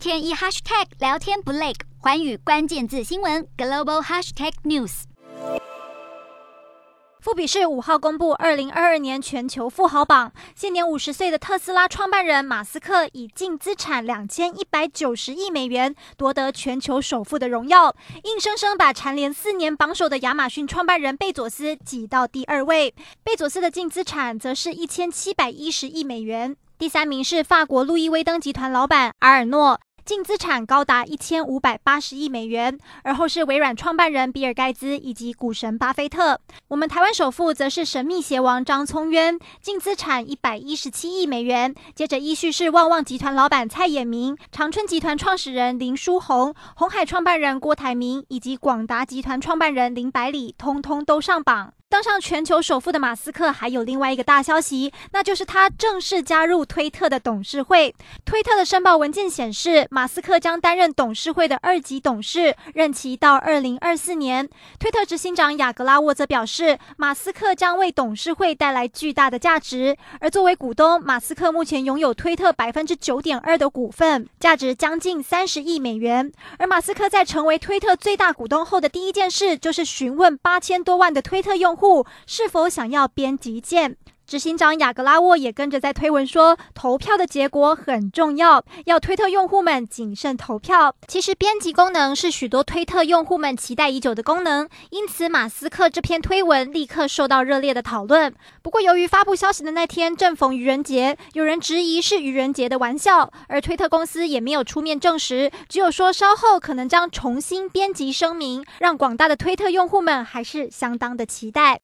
天一 hashtag 聊天不累，寰宇关键字新闻 global hashtag news。富比士五号公布二零二二年全球富豪榜，现年五十岁的特斯拉创办人马斯克以净资产两千一百九十亿美元夺得全球首富的荣耀，硬生生把蝉联四年榜首的亚马逊创办人贝佐斯挤到第二位。贝佐斯的净资产则是一千七百一十亿美元，第三名是法国路易威登集团老板阿尔诺。净资产高达一千五百八十亿美元，而后是微软创办人比尔盖茨以及股神巴菲特。我们台湾首富则是神秘鞋王张聪渊，净资产一百一十七亿美元。接着依序是旺旺集团老板蔡衍明、长春集团创始人林书鸿、鸿海创办人郭台铭以及广达集团创办人林百里，通通都上榜。当上全球首富的马斯克还有另外一个大消息，那就是他正式加入推特的董事会。推特的申报文件显示，马斯克将担任董事会的二级董事，任期到二零二四年。推特执行长雅格拉沃则表示，马斯克将为董事会带来巨大的价值。而作为股东，马斯克目前拥有推特百分之九点二的股份，价值将近三十亿美元。而马斯克在成为推特最大股东后的第一件事，就是询问八千多万的推特用户。户是否想要编辑键？执行长雅格拉沃也跟着在推文说，投票的结果很重要，要推特用户们谨慎投票。其实编辑功能是许多推特用户们期待已久的功能，因此马斯克这篇推文立刻受到热烈的讨论。不过由于发布消息的那天正逢愚人节，有人质疑是愚人节的玩笑，而推特公司也没有出面证实，只有说稍后可能将重新编辑声明，让广大的推特用户们还是相当的期待。